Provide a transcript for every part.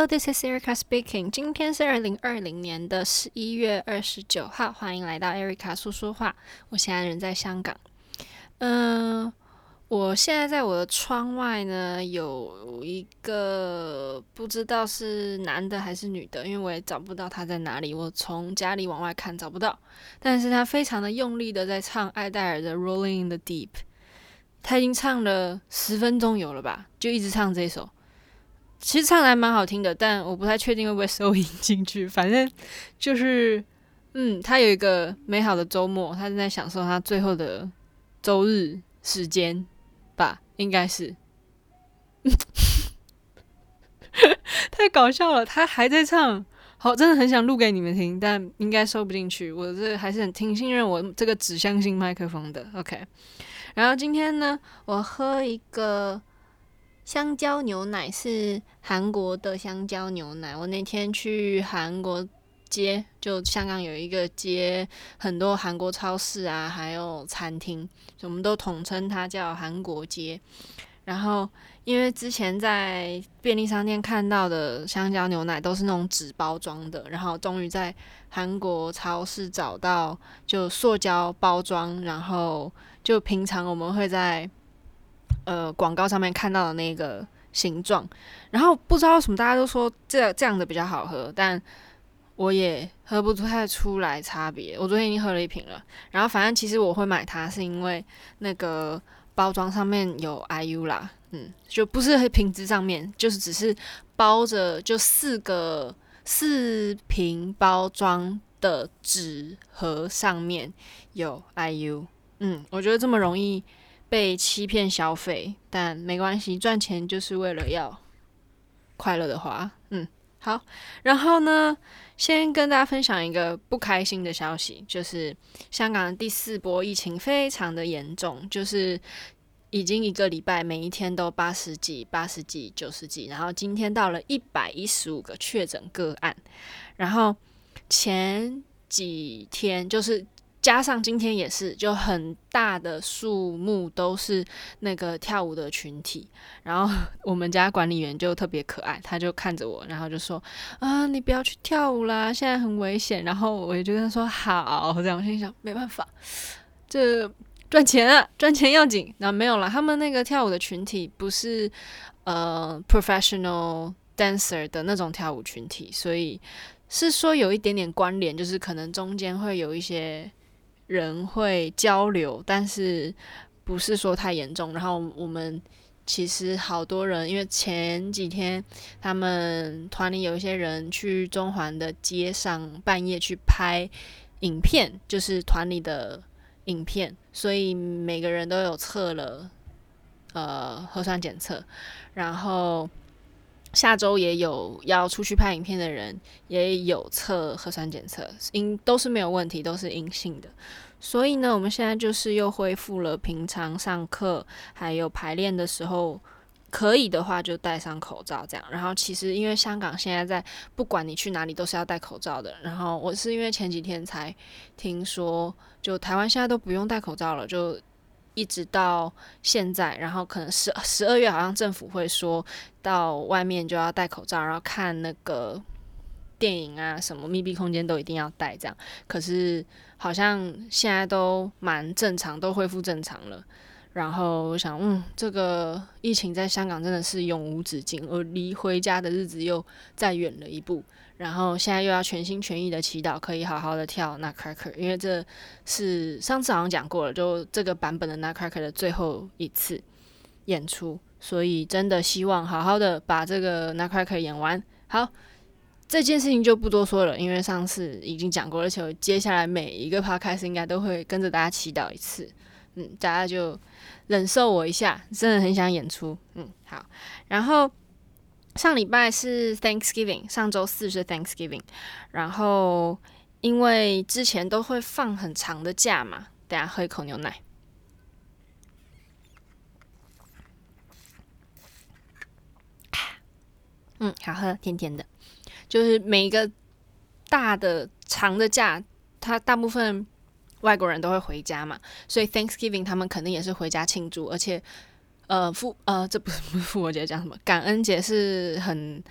Hello, this is Erica speaking. 今天是二零二零年的十一月二十九号，欢迎来到 Erica 说说话。我现在人在香港。嗯、我现在在我的窗外呢，有一个不知道是男的还是女的，因为我也找不到他在哪里。我从家里往外看找不到，但是他非常的用力的在唱艾戴尔的《Rolling in the Deep》，他已经唱了十分钟有了吧，就一直唱这首。其实唱的还蛮好听的，但我不太确定会不会收音进去。反正就是，嗯，他有一个美好的周末，他正在享受他最后的周日时间吧，应该是。太搞笑了，他还在唱，好，真的很想录给你们听，但应该收不进去。我这还是很挺信任我这个指向性麦克风的。OK，然后今天呢，我喝一个。香蕉牛奶是韩国的香蕉牛奶。我那天去韩国街，就香港有一个街，很多韩国超市啊，还有餐厅，我们都统称它叫韩国街。然后，因为之前在便利商店看到的香蕉牛奶都是那种纸包装的，然后终于在韩国超市找到就塑胶包装，然后就平常我们会在。呃，广告上面看到的那个形状，然后不知道什么大家都说这这样的比较好喝，但我也喝不出太出来差别。我昨天已经喝了一瓶了，然后反正其实我会买它是因为那个包装上面有 IU 啦，嗯，就不是瓶子上面，就是只是包着就四个四瓶包装的纸盒上面有 IU，嗯，我觉得这么容易。被欺骗消费，但没关系，赚钱就是为了要快乐的花。嗯，好。然后呢，先跟大家分享一个不开心的消息，就是香港第四波疫情非常的严重，就是已经一个礼拜，每一天都八十几、八十几、九十几，然后今天到了一百一十五个确诊个案，然后前几天就是。加上今天也是，就很大的数目都是那个跳舞的群体，然后我们家管理员就特别可爱，他就看着我，然后就说：“啊，你不要去跳舞啦，现在很危险。”然后我也就跟他说：“好。”这样我心想，没办法，这赚钱啊，赚钱要紧。那没有了，他们那个跳舞的群体不是呃 professional dancer 的那种跳舞群体，所以是说有一点点关联，就是可能中间会有一些。人会交流，但是不是说太严重。然后我们其实好多人，因为前几天他们团里有一些人去中环的街上半夜去拍影片，就是团里的影片，所以每个人都有测了呃核酸检测，然后。下周也有要出去拍影片的人，也有测核酸检测，阴都是没有问题，都是阴性的。所以呢，我们现在就是又恢复了平常上课，还有排练的时候，可以的话就戴上口罩这样。然后其实因为香港现在在，不管你去哪里都是要戴口罩的。然后我是因为前几天才听说，就台湾现在都不用戴口罩了，就。一直到现在，然后可能十十二月，好像政府会说到外面就要戴口罩，然后看那个电影啊，什么密闭空间都一定要戴这样。可是好像现在都蛮正常，都恢复正常了。然后我想，嗯，这个疫情在香港真的是永无止境，而离回家的日子又再远了一步。然后现在又要全心全意的祈祷，可以好好的跳 Nutcracker，因为这是上次好像讲过了，就这个版本的 Nutcracker 的最后一次演出，所以真的希望好好的把这个 Nutcracker 演完。好，这件事情就不多说了，因为上次已经讲过了，而且接下来每一个 Podcast 应该都会跟着大家祈祷一次。嗯，大家就忍受我一下，真的很想演出。嗯，好。然后上礼拜是 Thanksgiving，上周四是 Thanksgiving。然后因为之前都会放很长的假嘛，等下喝一口牛奶。嗯，好喝，甜甜的。就是每一个大的长的假，它大部分。外国人都会回家嘛，所以 Thanksgiving 他们肯定也是回家庆祝，而且，呃复呃这不是 复活节讲什么？感恩节是很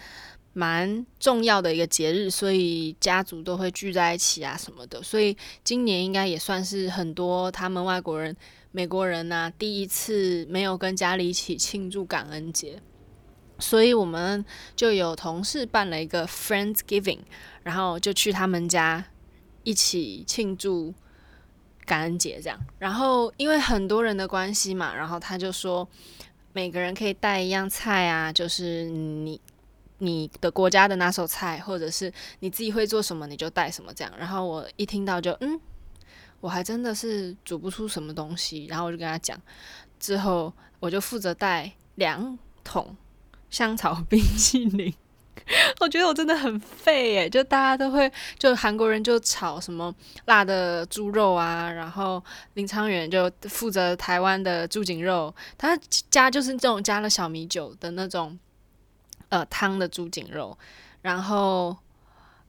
蛮重要的一个节日，所以家族都会聚在一起啊什么的。所以今年应该也算是很多他们外国人、美国人呐、第一次没有跟家里一起庆祝感恩节。所以我们就有同事办了一个 Friendsgiving，然后就去他们家一起庆祝感恩节这样。然后因为很多人的关系嘛，然后他就说每个人可以带一样菜啊，就是你你的国家的拿手菜，或者是你自己会做什么你就带什么这样。然后我一听到就嗯，我还真的是煮不出什么东西，然后我就跟他讲，之后我就负责带两桶。香草冰淇淋，我觉得我真的很废耶！就大家都会，就韩国人就炒什么辣的猪肉啊，然后林昌远就负责台湾的猪颈肉，他加就是这种加了小米酒的那种呃汤的猪颈肉，然后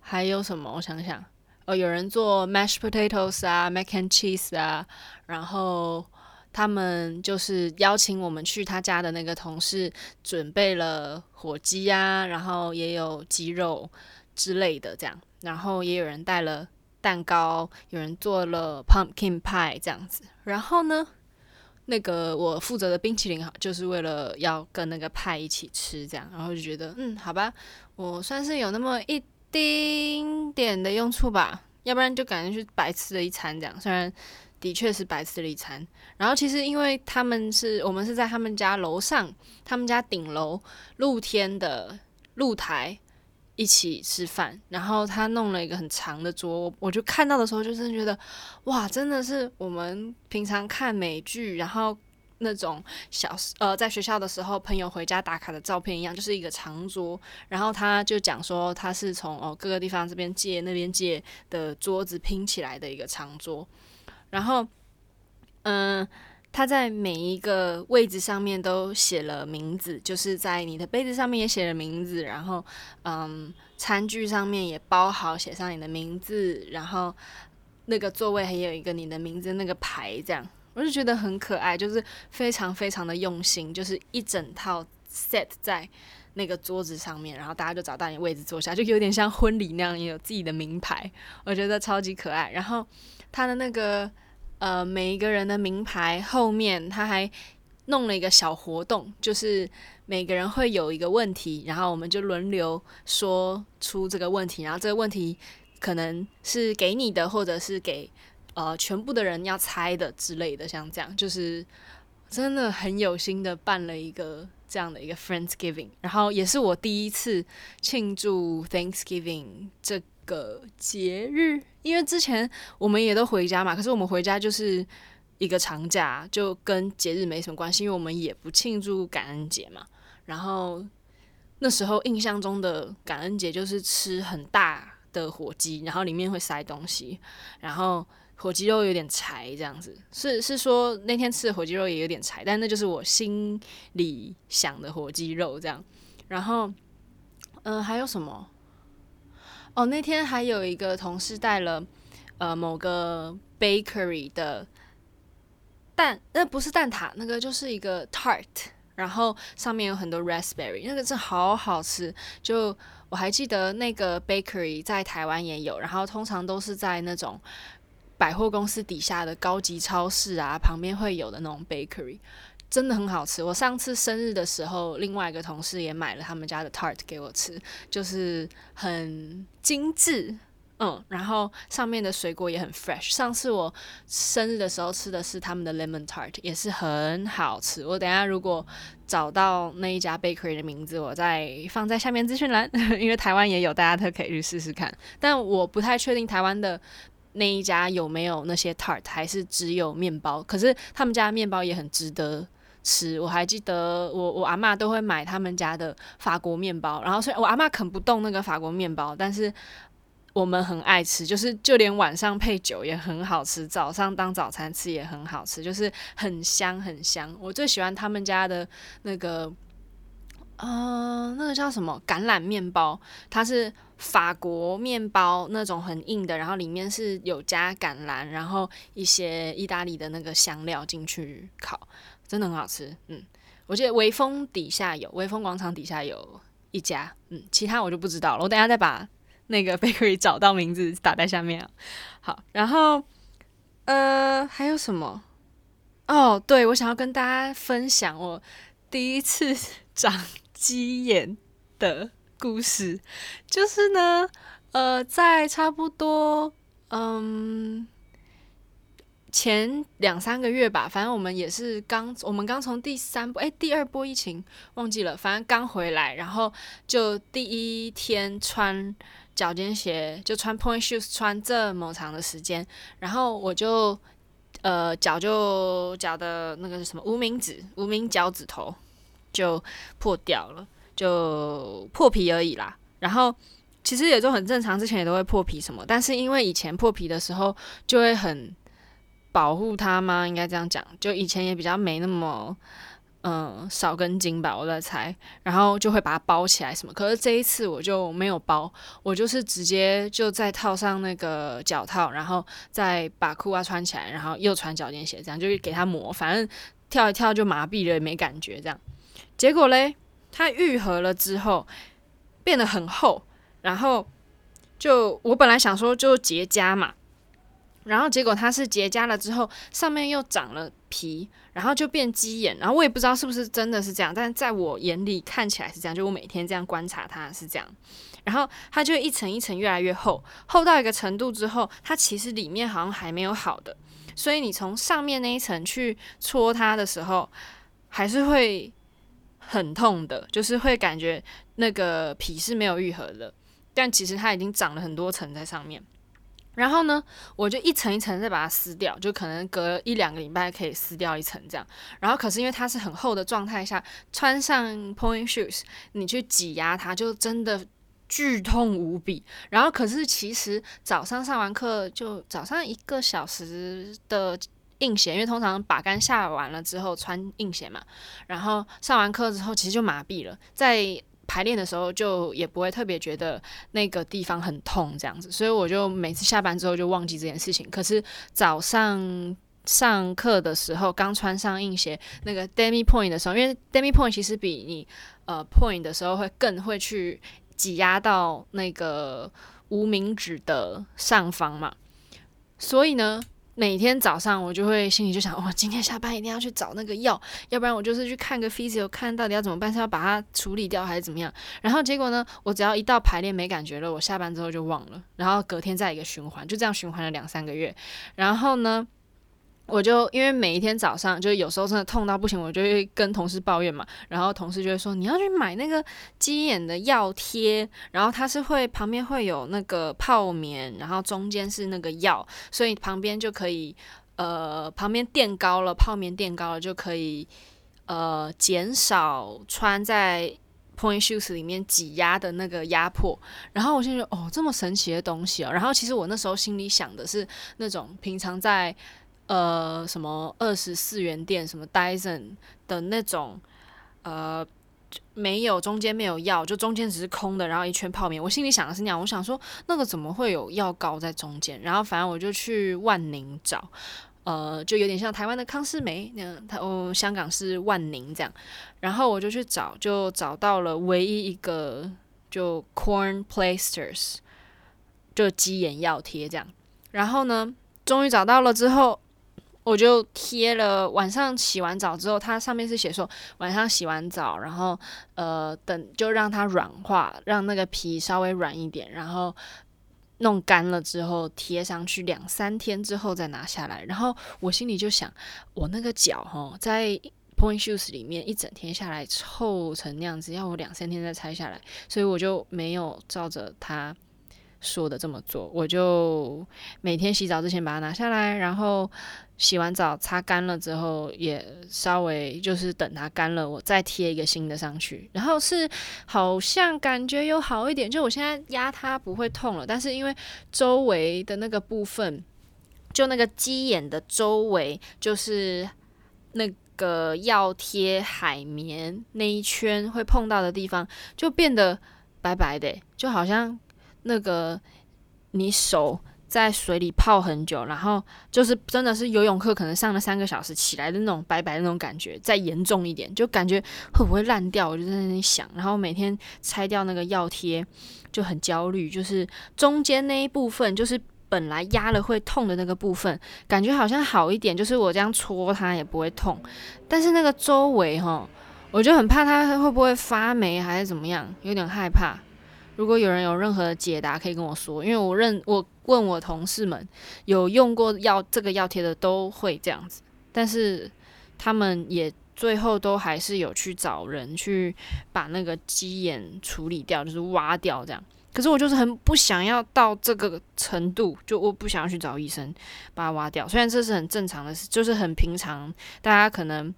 还有什么？我想想，哦，有人做 mashed potatoes 啊，mac and cheese 啊，然后。他们就是邀请我们去他家的那个同事准备了火鸡啊，然后也有鸡肉之类的这样，然后也有人带了蛋糕，有人做了 pumpkin pie 这样子。然后呢，那个我负责的冰淇淋就是为了要跟那个派一起吃这样，然后就觉得嗯，好吧，我算是有那么一丁点的用处吧，要不然就感觉是白吃了一餐这样，虽然。的确是白吃了一餐，然后其实因为他们是我们是在他们家楼上，他们家顶楼露天的露台一起吃饭，然后他弄了一个很长的桌，我就看到的时候就真的觉得，哇，真的是我们平常看美剧，然后那种小呃在学校的时候朋友回家打卡的照片一样，就是一个长桌，然后他就讲说他是从哦各个地方这边借那边借的桌子拼起来的一个长桌。然后，嗯，他在每一个位置上面都写了名字，就是在你的杯子上面也写了名字，然后，嗯，餐具上面也包好写上你的名字，然后那个座位还有一个你的名字那个牌，这样我就觉得很可爱，就是非常非常的用心，就是一整套 set 在那个桌子上面，然后大家就找到你位置坐下，就有点像婚礼那样，也有自己的名牌，我觉得超级可爱，然后。他的那个呃，每一个人的名牌后面，他还弄了一个小活动，就是每个人会有一个问题，然后我们就轮流说出这个问题，然后这个问题可能是给你的，或者是给呃全部的人要猜的之类的，像这样，就是真的很有心的办了一个这样的一个 Friendsgiving，然后也是我第一次庆祝 Thanksgiving 这个节日，因为之前我们也都回家嘛，可是我们回家就是一个长假，就跟节日没什么关系，因为我们也不庆祝感恩节嘛。然后那时候印象中的感恩节就是吃很大的火鸡，然后里面会塞东西，然后火鸡肉有点柴，这样子。是是说那天吃的火鸡肉也有点柴，但那就是我心里想的火鸡肉这样。然后，嗯、还有什么？哦，那天还有一个同事带了呃某个 bakery 的蛋，那不是蛋挞，那个就是一个 tart，然后上面有很多 raspberry，那个真好好吃。就我还记得那个 bakery 在台湾也有，然后通常都是在那种百货公司底下的高级超市啊旁边会有的那种 bakery。真的很好吃。我上次生日的时候，另外一个同事也买了他们家的 tart 给我吃，就是很精致，嗯，然后上面的水果也很 fresh。上次我生日的时候吃的是他们的 lemon tart，也是很好吃。我等下如果找到那一家 bakery 的名字，我再放在下面资讯栏，因为台湾也有，大家都可以去试试看。但我不太确定台湾的那一家有没有那些 tart，还是只有面包。可是他们家的面包也很值得。吃，我还记得我我阿嬷都会买他们家的法国面包，然后虽然我阿嬷啃不动那个法国面包，但是我们很爱吃，就是就连晚上配酒也很好吃，早上当早餐吃也很好吃，就是很香很香。我最喜欢他们家的那个，呃，那个叫什么橄榄面包，它是法国面包那种很硬的，然后里面是有加橄榄，然后一些意大利的那个香料进去烤。真的很好吃，嗯，我记得微风底下有微风广场底下有一家，嗯，其他我就不知道了。我等下再把那个 bakery 找到名字打在下面。好，然后呃还有什么？哦，对，我想要跟大家分享我第一次长鸡眼的故事，就是呢，呃，在差不多嗯。前两三个月吧，反正我们也是刚，我们刚从第三波，哎，第二波疫情忘记了，反正刚回来，然后就第一天穿脚尖鞋，就穿 point shoes 穿这么长的时间，然后我就呃脚就脚的那个是什么无名指，无名脚趾头就破掉了，就破皮而已啦。然后其实也就很正常，之前也都会破皮什么，但是因为以前破皮的时候就会很。保护它吗？应该这样讲。就以前也比较没那么，嗯，少根筋吧，我在猜。然后就会把它包起来什么。可是这一次我就没有包，我就是直接就再套上那个脚套，然后再把裤袜穿起来，然后又穿脚尖鞋，这样就给它磨。反正跳一跳就麻痹了，也没感觉。这样，结果嘞，它愈合了之后变得很厚，然后就我本来想说就结痂嘛。然后结果它是结痂了之后，上面又长了皮，然后就变鸡眼。然后我也不知道是不是真的是这样，但是在我眼里看起来是这样。就我每天这样观察它是这样，然后它就一层一层越来越厚，厚到一个程度之后，它其实里面好像还没有好的。所以你从上面那一层去戳它的时候，还是会很痛的，就是会感觉那个皮是没有愈合的，但其实它已经长了很多层在上面。然后呢，我就一层一层再把它撕掉，就可能隔一两个礼拜可以撕掉一层这样。然后可是因为它是很厚的状态下，穿上 point shoes，你去挤压它，就真的剧痛无比。然后可是其实早上上完课，就早上一个小时的硬鞋，因为通常把杆下完了之后穿硬鞋嘛，然后上完课之后其实就麻痹了，在。排练的时候就也不会特别觉得那个地方很痛这样子，所以我就每次下班之后就忘记这件事情。可是早上上课的时候，刚穿上硬鞋那个 demi point 的时候，因为 demi point 其实比你呃 point 的时候会更会去挤压到那个无名指的上方嘛，所以呢。每天早上我就会心里就想，我，今天下班一定要去找那个药，要不然我就是去看个 physio，看到底要怎么办，是要把它处理掉还是怎么样？然后结果呢，我只要一到排练没感觉了，我下班之后就忘了，然后隔天再一个循环，就这样循环了两三个月，然后呢。我就因为每一天早上，就有时候真的痛到不行，我就会跟同事抱怨嘛。然后同事就会说：“你要去买那个鸡眼的药贴，然后它是会旁边会有那个泡棉，然后中间是那个药，所以旁边就可以呃旁边垫高了，泡棉垫高了就可以呃减少穿在 point shoes 里面挤压的那个压迫。”然后我现在就哦，这么神奇的东西哦。然后其实我那时候心里想的是那种平常在。呃，什么二十四元店，什么 Dyson 的那种，呃，没有中间没有药，就中间只是空的，然后一圈泡棉。我心里想的是那样，我想说那个怎么会有药膏在中间？然后反正我就去万宁找，呃，就有点像台湾的康是美那样，它哦，香港是万宁这样。然后我就去找，就找到了唯一一个就 Corn Plasters，就鸡眼药贴这样。然后呢，终于找到了之后。我就贴了，晚上洗完澡之后，它上面是写说晚上洗完澡，然后呃等就让它软化，让那个皮稍微软一点，然后弄干了之后贴上去，两三天之后再拿下来。然后我心里就想，我那个脚哈，在 point shoes 里面一整天下来臭成那样子，要我两三天再拆下来，所以我就没有照着它说的这么做，我就每天洗澡之前把它拿下来，然后。洗完澡擦干了之后，也稍微就是等它干了，我再贴一个新的上去。然后是好像感觉有好一点，就我现在压它不会痛了。但是因为周围的那个部分，就那个鸡眼的周围，就是那个药贴海绵那一圈会碰到的地方，就变得白白的，就好像那个你手。在水里泡很久，然后就是真的是游泳课可能上了三个小时起来的那种白白的那种感觉，再严重一点就感觉会不会烂掉，我就在那里想，然后每天拆掉那个药贴就很焦虑，就是中间那一部分就是本来压了会痛的那个部分，感觉好像好一点，就是我这样戳它也不会痛，但是那个周围哈。我就很怕它会不会发霉还是怎么样，有点害怕。如果有人有任何的解答，可以跟我说，因为我认我问我同事们有用过药这个药贴的都会这样子，但是他们也最后都还是有去找人去把那个鸡眼处理掉，就是挖掉这样。可是我就是很不想要到这个程度，就我不想要去找医生把它挖掉。虽然这是很正常的事，就是很平常，大家可能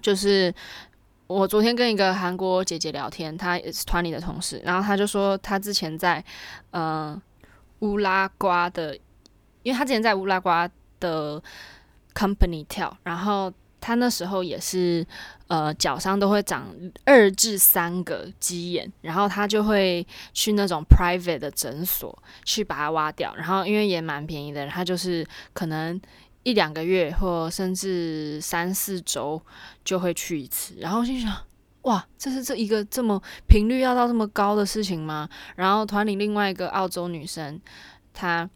就是。我昨天跟一个韩国姐姐聊天，她也是团里的同事，然后她就说她之前在呃乌拉圭的，因为她之前在乌拉圭的 company 跳，然后她那时候也是呃脚上都会长二至三个鸡眼，然后她就会去那种 private 的诊所去把它挖掉，然后因为也蛮便宜的，她就是可能。一两个月或甚至三四周就会去一次，然后心想：哇，这是这一个这么频率要到这么高的事情吗？然后团里另外一个澳洲女生，她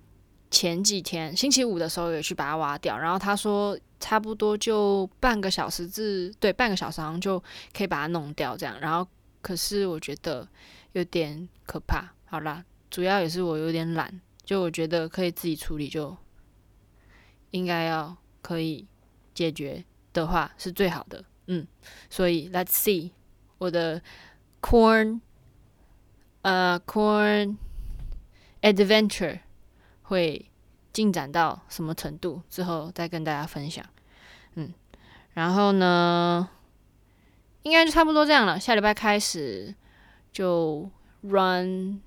前几天星期五的时候也去把它挖掉，然后她说差不多就半个小时至对半个小时好像就可以把它弄掉这样。然后可是我觉得有点可怕。好啦，主要也是我有点懒，就我觉得可以自己处理就。应该要可以解决的话是最好的，嗯，所以 Let's see 我的 corn，呃、uh, corn adventure 会进展到什么程度之后再跟大家分享，嗯，然后呢，应该就差不多这样了。下礼拜开始就 run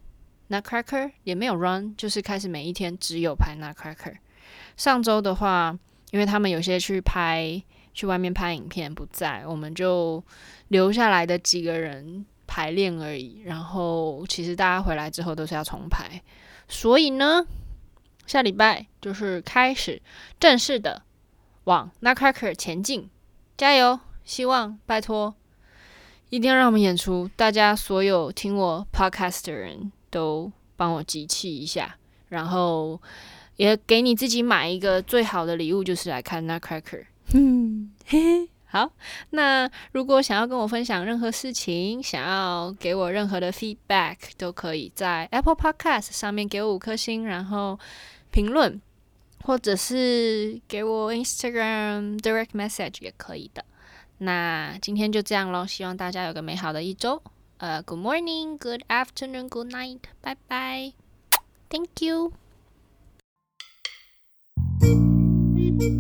Nutcracker 也没有 run，就是开始每一天只有拍 Nutcracker。上周的话，因为他们有些去拍，去外面拍影片不在，我们就留下来的几个人排练而已。然后其实大家回来之后都是要重排，所以呢，下礼拜就是开始正式的往 Nutcracker 前进，加油！希望拜托，一定要让我们演出，大家所有听我 Podcast 的人都帮我集气一下，然后。也给你自己买一个最好的礼物，就是来看 Nutcracker。嗯，嘿嘿，好。那如果想要跟我分享任何事情，想要给我任何的 feedback，都可以在 Apple Podcast 上面给我五颗星，然后评论，或者是给我 Instagram direct message 也可以的。那今天就这样喽，希望大家有个美好的一周。呃，uh，Good morning，Good afternoon，Good night，拜拜，Thank you。Beep, beep.